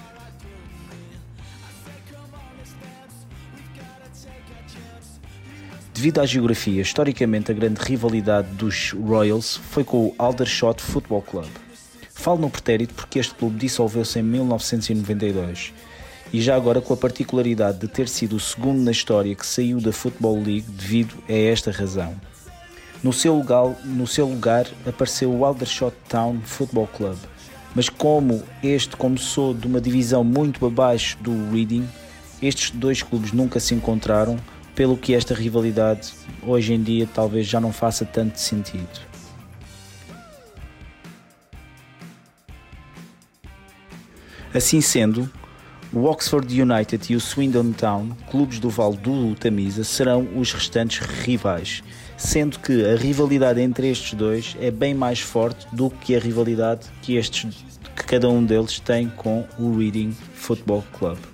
Devido à geografia, historicamente a grande rivalidade dos Royals foi com o Aldershot Football Club. Falo no pretérito porque este clube dissolveu-se em 1992 e já agora com a particularidade de ter sido o segundo na história que saiu da Football League devido a esta razão. No seu lugar, no seu lugar apareceu o Aldershot Town Football Club, mas como este começou de uma divisão muito abaixo do Reading, estes dois clubes nunca se encontraram pelo que esta rivalidade hoje em dia talvez já não faça tanto sentido. Assim sendo, o Oxford United e o Swindon Town, clubes do Vale do Tamisa, serão os restantes rivais, sendo que a rivalidade entre estes dois é bem mais forte do que a rivalidade que, estes, que cada um deles tem com o Reading Football Club.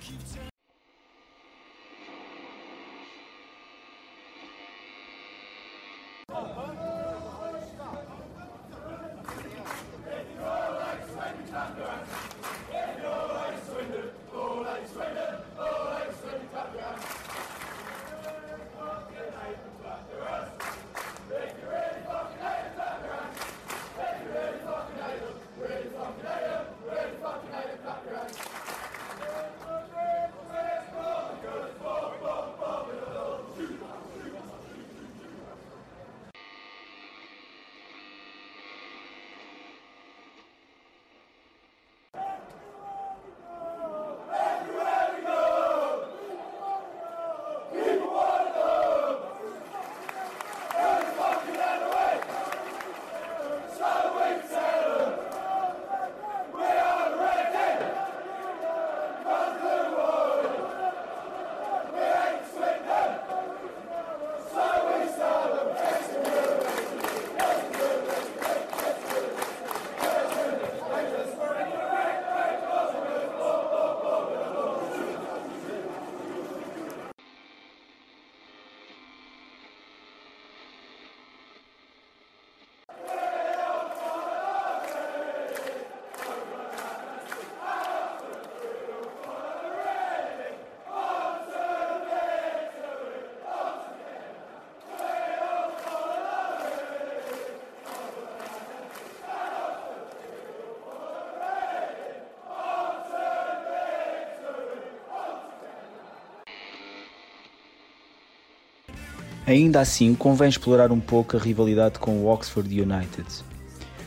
Ainda assim, convém explorar um pouco a rivalidade com o Oxford United.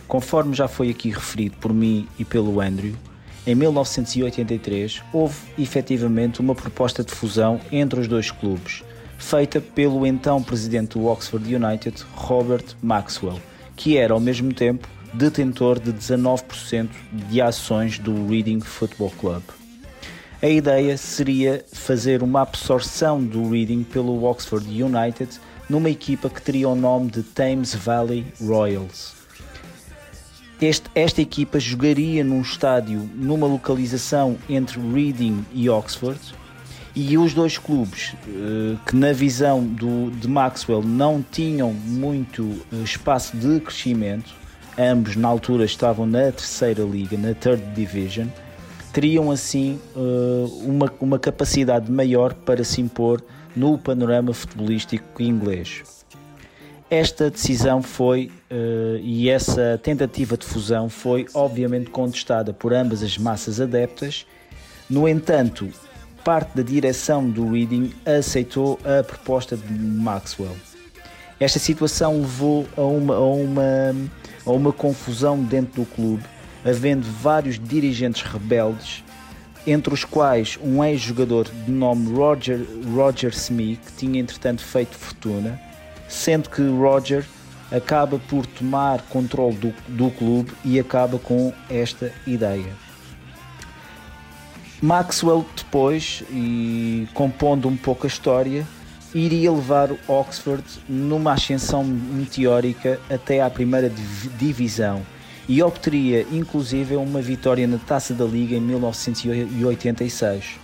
Conforme já foi aqui referido por mim e pelo Andrew, em 1983 houve efetivamente uma proposta de fusão entre os dois clubes, feita pelo então presidente do Oxford United, Robert Maxwell, que era ao mesmo tempo detentor de 19% de ações do Reading Football Club. A ideia seria fazer uma absorção do Reading pelo Oxford United numa equipa que teria o nome de Thames Valley Royals. Este, esta equipa jogaria num estádio numa localização entre Reading e Oxford e os dois clubes eh, que na visão do, de Maxwell não tinham muito eh, espaço de crescimento, ambos na altura estavam na terceira liga, na third division, teriam assim eh, uma, uma capacidade maior para se impor no panorama futebolístico inglês. Esta decisão foi uh, e essa tentativa de fusão foi obviamente contestada por ambas as massas adeptas. No entanto, parte da direção do Reading aceitou a proposta de Maxwell. Esta situação levou a uma, a uma, a uma confusão dentro do clube havendo vários dirigentes rebeldes, entre os quais um ex-jogador de nome Roger, Roger Smith, que tinha entretanto feito fortuna, sendo que Roger acaba por tomar controle do, do clube e acaba com esta ideia. Maxwell depois, e compondo um pouco a história, iria levar Oxford numa ascensão meteórica até à primeira divisão e obteria inclusive uma vitória na Taça da Liga em 1986.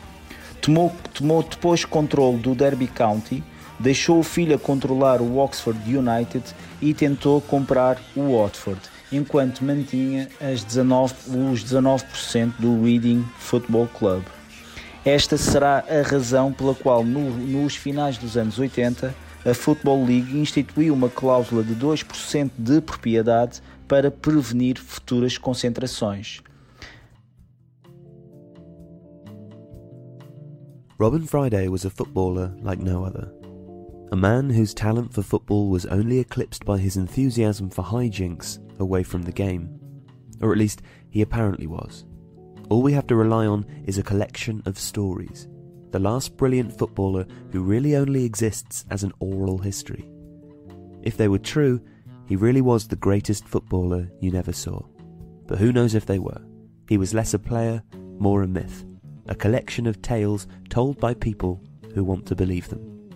Tomou, tomou depois controle do Derby County, deixou o filho a controlar o Oxford United e tentou comprar o Watford, enquanto mantinha as 19, os 19% do Reading Football Club. Esta será a razão pela qual, no, nos finais dos anos 80, a Football League instituiu uma cláusula de 2% de propriedade para prevenir futuras concentrações. Robin Friday was a footballer like no other. A man whose talent for football was only eclipsed by his enthusiasm for hijinks away from the game. Or at least, he apparently was. All we have to rely on is a collection of stories. The last brilliant footballer who really only exists as an oral history. If they were true, he really was the greatest footballer you never saw. But who knows if they were? He was less a player, more a myth, a collection of tales told by people who want to believe them.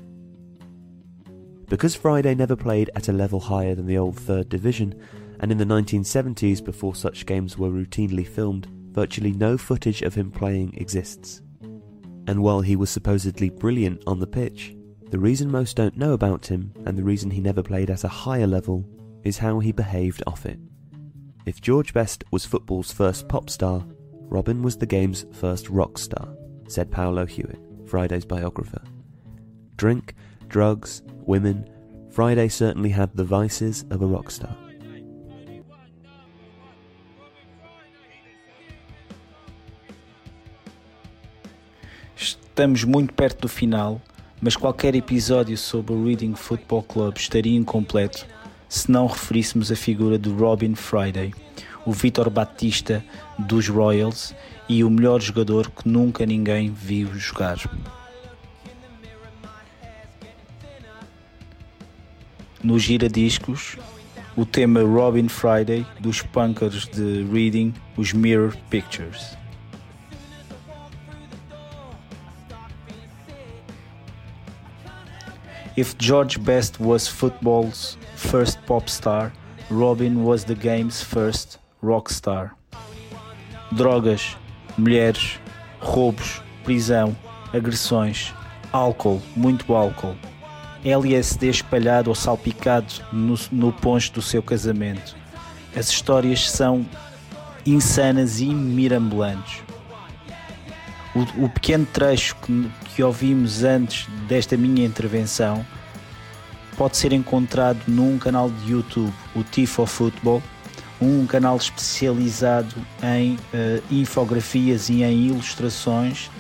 Because Friday never played at a level higher than the old third division, and in the 1970s, before such games were routinely filmed, virtually no footage of him playing exists. And while he was supposedly brilliant on the pitch, the reason most don't know about him, and the reason he never played at a higher level, is how he behaved off it. If George Best was football's first pop star, Robin was the game's first rock star, said Paolo Hewitt, Friday's biographer. Drink, drugs, women, Friday certainly had the vices of a rock star. Estamos muito perto do final, mas qualquer episódio sobre o Reading Football Club estaria incompleto se não referíssemos a figura de Robin Friday, o Vitor Batista dos Royals e o melhor jogador que nunca ninguém viu jogar. No gira-discos, o tema Robin Friday dos punkers de Reading, os Mirror Pictures. If George Best was football's first pop star, Robin was the game's first rock star. Drogas, mulheres, roubos, prisão, agressões, álcool, muito álcool. LSD espalhado ou salpicado no, no poncho do seu casamento. As histórias são insanas e mirabolantes. O, o pequeno trecho que, que ouvimos antes desta minha intervenção pode ser encontrado num canal de YouTube, o Tifo Football, um canal especializado em uh, infografias e em ilustrações,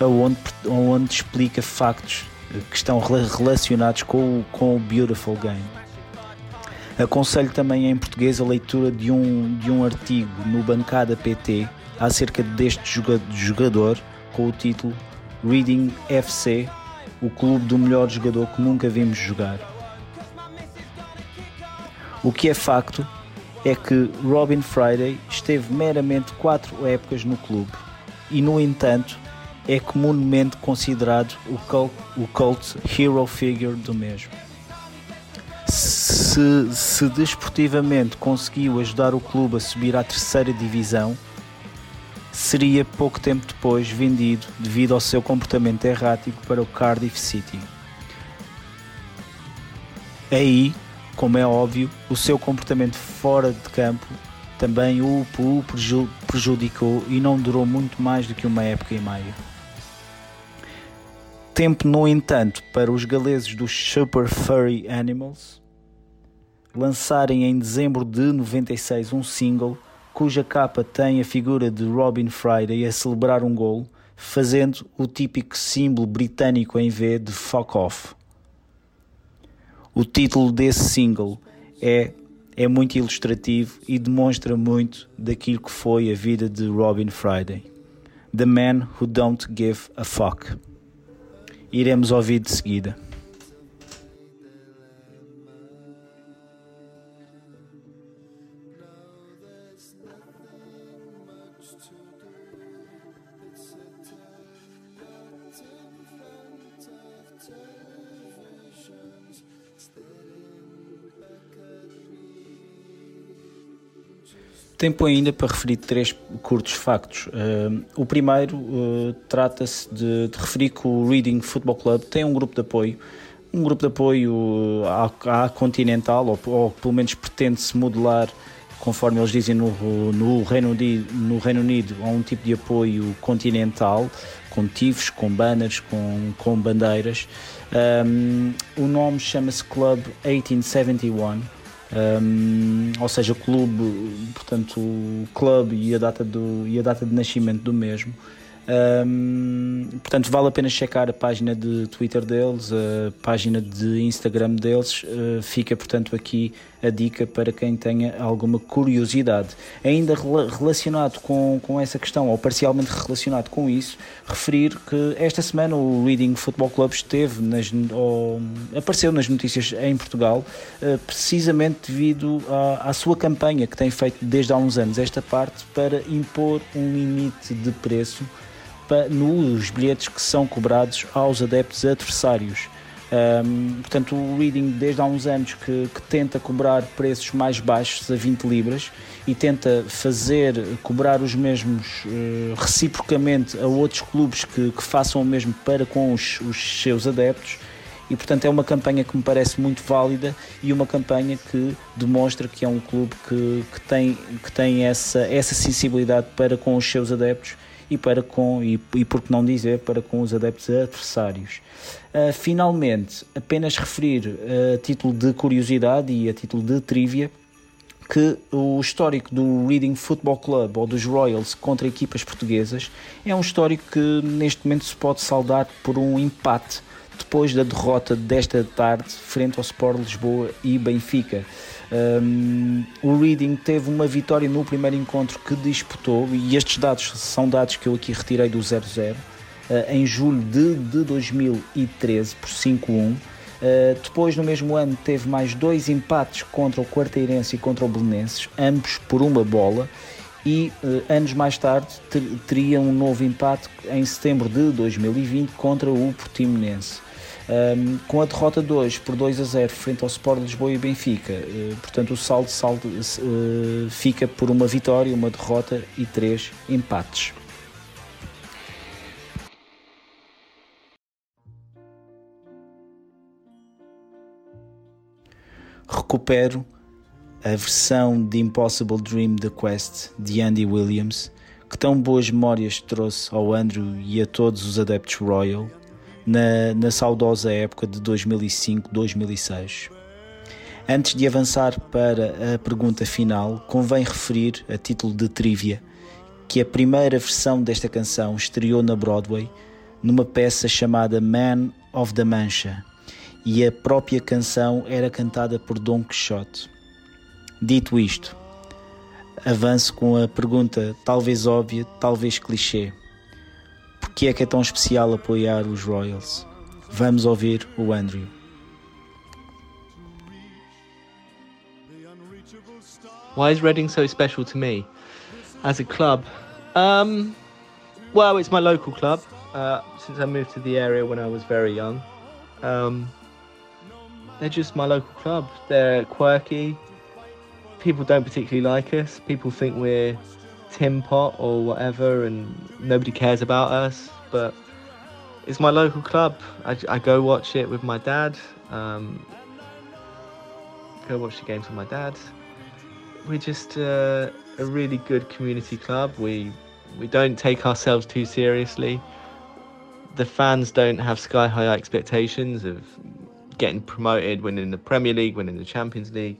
onde, onde explica factos eh, que estão relacionados com o, com o Beautiful Game. Aconselho também em português a leitura de um, de um artigo no Bancada PT acerca deste jogador com o título Reading FC, o clube do melhor jogador que nunca vimos jogar. O que é facto é que Robin Friday esteve meramente quatro épocas no clube e, no entanto, é comumente considerado o cult, o cult hero figure do mesmo. Se, se desportivamente conseguiu ajudar o clube a subir à terceira divisão, seria pouco tempo depois vendido devido ao seu comportamento errático para o Cardiff City. Aí, como é óbvio, o seu comportamento fora de campo também o, prejudicou e não durou muito mais do que uma época e meia. Tempo, no entanto, para os galeses dos Super Furry Animals lançarem em dezembro de 96 um single cuja capa tem a figura de Robin Friday a celebrar um gol, fazendo o típico símbolo britânico em V de fuck off. O título desse single é, é muito ilustrativo e demonstra muito daquilo que foi a vida de Robin Friday. The Man Who Don't Give a Fuck. Iremos ouvir de seguida. Tempo ainda para referir três curtos factos. Uh, o primeiro uh, trata-se de, de, referir que o Reading Football Club tem um grupo de apoio, um grupo de apoio à, à Continental, ou, ou pelo menos pretende-se modelar, conforme eles dizem no, no, Reino Unido, no Reino Unido, a um tipo de apoio continental, com tifos, com banners, com, com bandeiras. Um, o nome chama-se Club 1871 um, ou seja, o clube, portanto, o clube e a data, do, e a data de nascimento do mesmo. Um, portanto, vale a pena checar a página de Twitter deles, a página de Instagram deles. Uh, fica, portanto, aqui a dica para quem tenha alguma curiosidade. Ainda relacionado com, com essa questão, ou parcialmente relacionado com isso, referir que esta semana o Reading Football Club esteve, nas, ou, apareceu nas notícias em Portugal, uh, precisamente devido à, à sua campanha que tem feito desde há uns anos esta parte para impor um limite de preço nos bilhetes que são cobrados aos adeptos adversários. Um, portanto, o Reading, desde há uns anos, que, que, tenta cobrar preços mais baixos, a 20 libras, e tenta fazer, cobrar os mesmos uh, reciprocamente a outros clubes que, que, façam o mesmo para com os, os, seus adeptos. E, portanto, é uma campanha que me parece muito válida e uma campanha que demonstra que é um clube que, que tem, que tem essa, essa sensibilidade para com os seus adeptos e para com e, e por que não dizer para com os adeptos adversários. Uh, finalmente, apenas referir uh, a título de curiosidade e a título de trivia que o histórico do Reading Football Club ou dos Royals contra equipas portuguesas é um histórico que neste momento se pode saldar por um empate depois da derrota desta tarde frente ao Sport Lisboa e Benfica. Um, o Reading teve uma vitória no primeiro encontro que disputou, e estes dados são dados que eu aqui retirei do 0-0, uh, ah, em julho de, de 2013, por 5-1. Uh, ah, depois, no mesmo ano, teve mais dois empates contra o Quarteirense e contra o Belenenses, ambos por uma bola. E uh, anos mais tarde ter, teria um novo empate em setembro de 2020 contra o Portimonense. Um, com a derrota de hoje por 2 a 0 frente ao Sport Lisboa e Benfica, uh, portanto o saldo, saldo uh, fica por uma vitória, uma derrota e três empates. Recupero a versão de Impossible Dream da Quest de Andy Williams, que tão boas memórias trouxe ao Andrew e a todos os adeptos Royal na, na saudosa época de 2005-2006. Antes de avançar para a pergunta final, convém referir, a título de trivia, que a primeira versão desta canção estreou na Broadway numa peça chamada Man of the Mancha e a própria canção era cantada por Don Quixote. Dito isto, avanço com a pergunta, talvez óbvia, talvez clichê que é que é tão especial apoiar os Royals? Vamos ouvir o Andrew. Why is Reading so special to me as a club? Um, well, it's my local club. Uh, since I moved to the area when I was very young, um, they're just my local club. They're quirky. People don't particularly like us. People think we're Tim Pot or whatever, and nobody cares about us. But it's my local club. I, I go watch it with my dad. Um, go watch the games with my dad. We're just uh, a really good community club. We we don't take ourselves too seriously. The fans don't have sky high expectations of getting promoted, winning the Premier League, winning the Champions League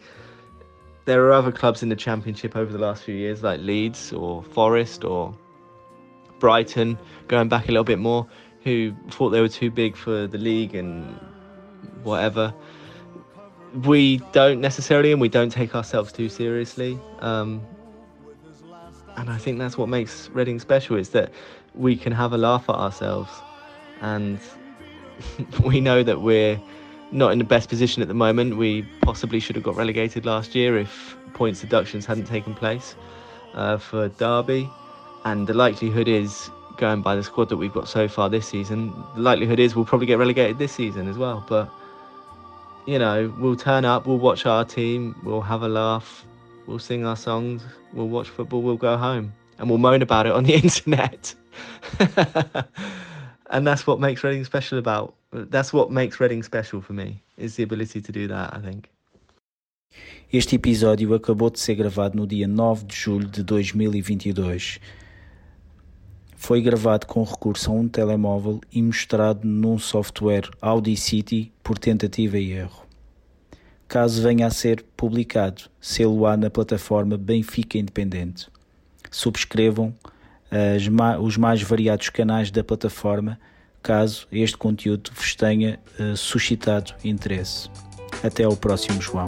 there are other clubs in the Championship over the last few years, like Leeds or Forest or Brighton, going back a little bit more, who thought they were too big for the league and whatever. We don't necessarily, and we don't take ourselves too seriously. Um, and I think that's what makes Reading special is that we can have a laugh at ourselves, and *laughs* we know that we're not in the best position at the moment. We possibly should have got relegated last year if points deductions hadn't taken place uh, for Derby. And the likelihood is, going by the squad that we've got so far this season, the likelihood is we'll probably get relegated this season as well. But, you know, we'll turn up, we'll watch our team, we'll have a laugh, we'll sing our songs, we'll watch football, we'll go home, and we'll moan about it on the *laughs* internet. *laughs* and that's what makes Reading special about. That's what makes Reading special for me is the ability to do that. I think. Este episódio acabou de ser gravado no dia 9 de julho de 2022. Foi gravado com recurso a um telemóvel e mostrado num software Audacity por tentativa e erro. Caso venha a ser publicado, sê-lo-á na plataforma Benfica Independente. Subscrevam as, os mais variados canais da plataforma caso este conteúdo vos tenha uh, suscitado interesse. Até ao próximo, João.